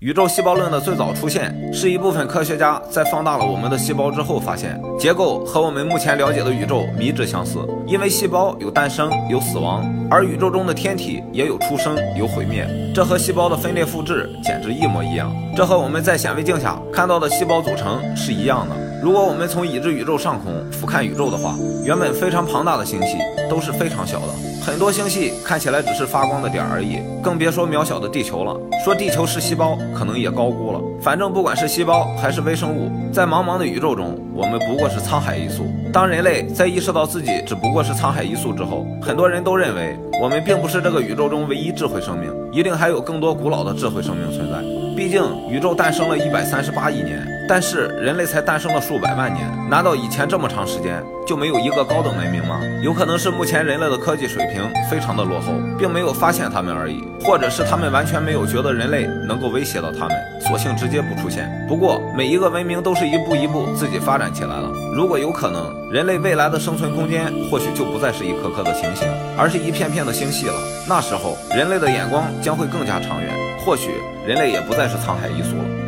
宇宙细胞论的最早出现，是一部分科学家在放大了我们的细胞之后，发现结构和我们目前了解的宇宙迷之相似。因为细胞有诞生，有死亡，而宇宙中的天体也有出生，有毁灭，这和细胞的分裂复制简直一模一样。这和我们在显微镜下看到的细胞组成是一样的。如果我们从已知宇宙上空俯瞰宇宙的话，原本非常庞大的星系都是非常小的。很多星系看起来只是发光的点而已，更别说渺小的地球了。说地球是细胞，可能也高估了。反正不管是细胞还是微生物，在茫茫的宇宙中，我们不过是沧海一粟。当人类在意识到自己只不过是沧海一粟之后，很多人都认为我们并不是这个宇宙中唯一智慧生命，一定还有更多古老的智慧生命存在。毕竟宇宙诞生了一百三十八亿年，但是人类才诞生了数百万年。难道以前这么长时间就没有一个高等文明吗？有可能是目前人类的科技水平非常的落后，并没有发现他们而已，或者是他们完全没有觉得人类能够威胁到他们，索性直接不出现。不过每一个文明都是一步一步自己发展起来了。如果有可能，人类未来的生存空间或许就不再是一颗颗的星星，而是一片片的星系了。那时候人类的眼光将会更加长远。或许人类也不再是沧海一粟了。